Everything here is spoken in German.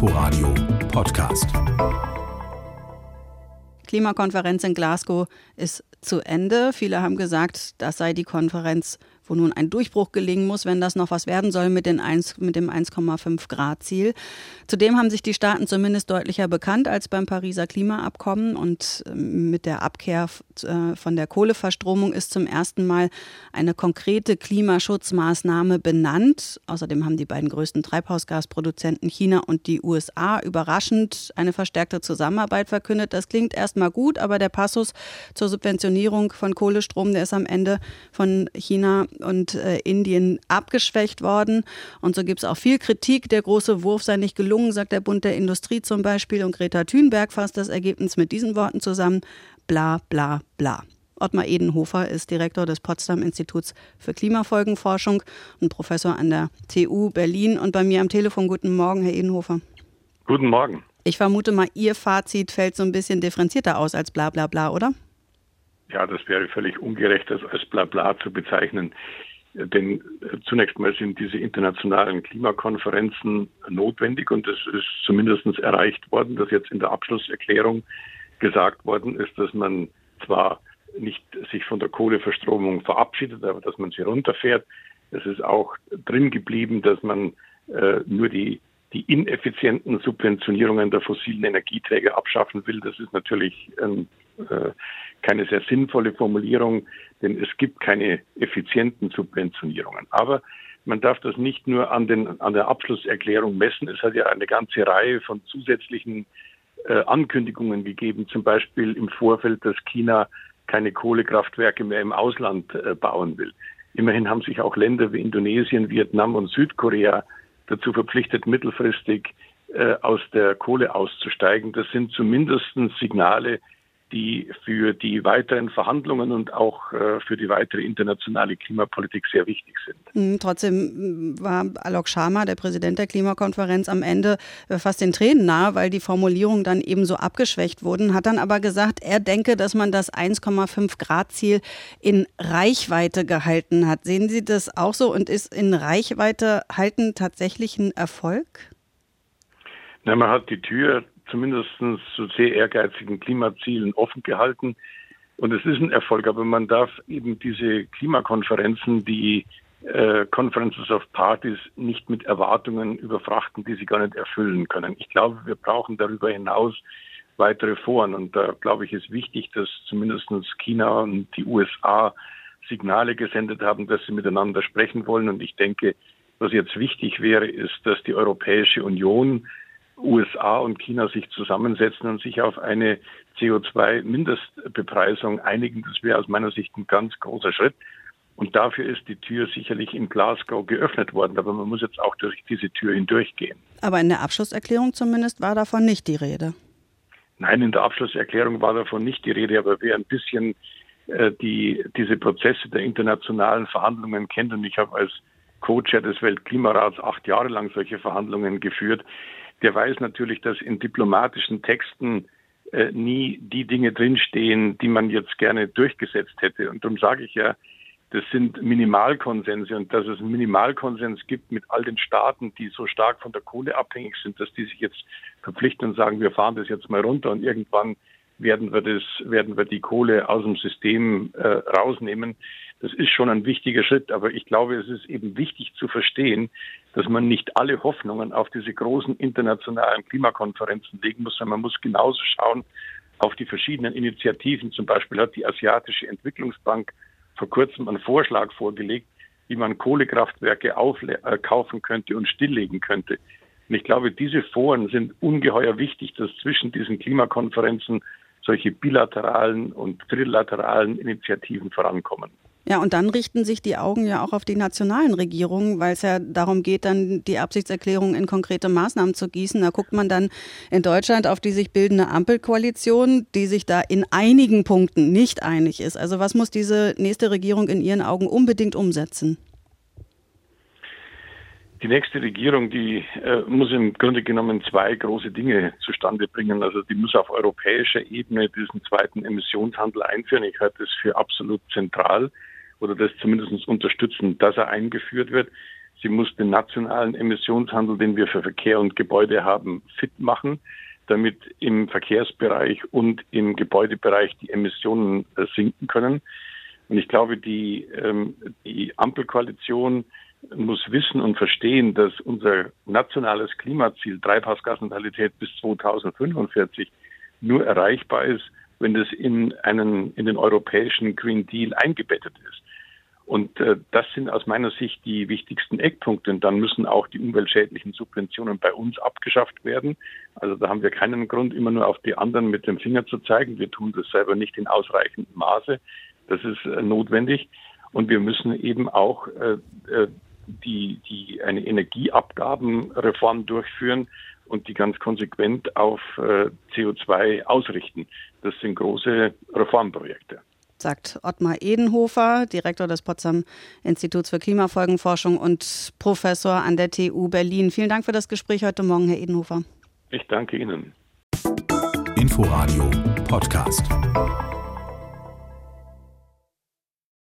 Inforadio Podcast. Klimakonferenz in Glasgow ist zu Ende. Viele haben gesagt, das sei die Konferenz wo nun ein Durchbruch gelingen muss, wenn das noch was werden soll mit, den 1, mit dem 1,5 Grad Ziel. Zudem haben sich die Staaten zumindest deutlicher bekannt als beim Pariser Klimaabkommen und ähm, mit der Abkehr äh, von der Kohleverstromung ist zum ersten Mal eine konkrete Klimaschutzmaßnahme benannt. Außerdem haben die beiden größten Treibhausgasproduzenten China und die USA überraschend eine verstärkte Zusammenarbeit verkündet. Das klingt erstmal gut, aber der Passus zur Subventionierung von Kohlestrom, der ist am Ende von China und äh, Indien abgeschwächt worden. Und so gibt es auch viel Kritik. Der große Wurf sei nicht gelungen, sagt der Bund der Industrie zum Beispiel. Und Greta Thunberg fasst das Ergebnis mit diesen Worten zusammen. Bla, bla, bla. Ottmar Edenhofer ist Direktor des Potsdam Instituts für Klimafolgenforschung und Professor an der TU Berlin. Und bei mir am Telefon, guten Morgen, Herr Edenhofer. Guten Morgen. Ich vermute mal, Ihr Fazit fällt so ein bisschen differenzierter aus als bla bla bla, oder? Ja, das wäre völlig ungerecht, das als Blabla zu bezeichnen. Denn zunächst mal sind diese internationalen Klimakonferenzen notwendig und es ist zumindest erreicht worden, dass jetzt in der Abschlusserklärung gesagt worden ist, dass man zwar nicht sich von der Kohleverstromung verabschiedet, aber dass man sie runterfährt. Es ist auch drin geblieben, dass man äh, nur die, die ineffizienten Subventionierungen der fossilen Energieträger abschaffen will. Das ist natürlich ein keine sehr sinnvolle Formulierung, denn es gibt keine effizienten Subventionierungen. Aber man darf das nicht nur an, den, an der Abschlusserklärung messen. Es hat ja eine ganze Reihe von zusätzlichen äh, Ankündigungen gegeben, zum Beispiel im Vorfeld, dass China keine Kohlekraftwerke mehr im Ausland äh, bauen will. Immerhin haben sich auch Länder wie Indonesien, Vietnam und Südkorea dazu verpflichtet, mittelfristig äh, aus der Kohle auszusteigen. Das sind zumindest Signale, die für die weiteren Verhandlungen und auch äh, für die weitere internationale Klimapolitik sehr wichtig sind. Mhm, trotzdem mm, war Alok Sharma, der Präsident der Klimakonferenz, am Ende äh, fast den Tränen nahe, weil die Formulierungen dann eben so abgeschwächt wurden, hat dann aber gesagt, er denke, dass man das 1,5 Grad Ziel in Reichweite gehalten hat. Sehen Sie das auch so und ist in Reichweite halten tatsächlich ein Erfolg? Na, man hat die Tür zumindest zu sehr ehrgeizigen Klimazielen offen gehalten. Und es ist ein Erfolg, aber man darf eben diese Klimakonferenzen, die äh, Conferences of Parties nicht mit Erwartungen überfrachten, die sie gar nicht erfüllen können. Ich glaube, wir brauchen darüber hinaus weitere Foren. Und da glaube ich, ist wichtig, dass zumindest China und die USA Signale gesendet haben, dass sie miteinander sprechen wollen. Und ich denke, was jetzt wichtig wäre, ist, dass die Europäische Union USA und China sich zusammensetzen und sich auf eine CO2-Mindestbepreisung einigen. Das wäre aus meiner Sicht ein ganz großer Schritt. Und dafür ist die Tür sicherlich in Glasgow geöffnet worden. Aber man muss jetzt auch durch diese Tür hindurchgehen. Aber in der Abschlusserklärung zumindest war davon nicht die Rede. Nein, in der Abschlusserklärung war davon nicht die Rede. Aber wer ein bisschen äh, die, diese Prozesse der internationalen Verhandlungen kennt, und ich habe als Co-Chair des Weltklimarats acht Jahre lang solche Verhandlungen geführt, der weiß natürlich, dass in diplomatischen Texten äh, nie die Dinge drinstehen, die man jetzt gerne durchgesetzt hätte. Und darum sage ich ja, das sind Minimalkonsense und dass es einen Minimalkonsens gibt mit all den Staaten, die so stark von der Kohle abhängig sind, dass die sich jetzt verpflichten und sagen, wir fahren das jetzt mal runter und irgendwann werden wir das, werden wir die Kohle aus dem System äh, rausnehmen. Das ist schon ein wichtiger Schritt, aber ich glaube, es ist eben wichtig zu verstehen, dass man nicht alle Hoffnungen auf diese großen internationalen Klimakonferenzen legen muss, sondern man muss genauso schauen auf die verschiedenen Initiativen. Zum Beispiel hat die Asiatische Entwicklungsbank vor kurzem einen Vorschlag vorgelegt, wie man Kohlekraftwerke aufkaufen könnte und stilllegen könnte. Und ich glaube, diese Foren sind ungeheuer wichtig, dass zwischen diesen Klimakonferenzen solche bilateralen und trilateralen Initiativen vorankommen. Ja, und dann richten sich die Augen ja auch auf die nationalen Regierungen, weil es ja darum geht, dann die Absichtserklärung in konkrete Maßnahmen zu gießen. Da guckt man dann in Deutschland auf die sich bildende Ampelkoalition, die sich da in einigen Punkten nicht einig ist. Also was muss diese nächste Regierung in Ihren Augen unbedingt umsetzen? Die nächste Regierung, die äh, muss im Grunde genommen zwei große Dinge zustande bringen. Also die muss auf europäischer Ebene diesen zweiten Emissionshandel einführen. Ich halte das für absolut zentral oder das zumindest unterstützen, dass er eingeführt wird. Sie muss den nationalen Emissionshandel, den wir für Verkehr und Gebäude haben, fit machen, damit im Verkehrsbereich und im Gebäudebereich die Emissionen äh, sinken können. Und ich glaube, die, ähm, die Ampelkoalition muss wissen und verstehen, dass unser nationales Klimaziel Treibhausgasneutralität bis 2045 nur erreichbar ist, wenn das in einen in den europäischen Green Deal eingebettet ist. Und äh, das sind aus meiner Sicht die wichtigsten Eckpunkte. Und dann müssen auch die umweltschädlichen Subventionen bei uns abgeschafft werden. Also da haben wir keinen Grund, immer nur auf die anderen mit dem Finger zu zeigen. Wir tun das selber nicht in ausreichendem Maße. Das ist äh, notwendig. Und wir müssen eben auch äh, äh die, die eine Energieabgabenreform durchführen und die ganz konsequent auf äh, CO2 ausrichten. Das sind große Reformprojekte sagt Ottmar Edenhofer, Direktor des Potsdam Instituts für Klimafolgenforschung und Professor an der TU Berlin. Vielen Dank für das Gespräch heute Morgen, Herr Edenhofer. Ich danke Ihnen. Inforadio Podcast.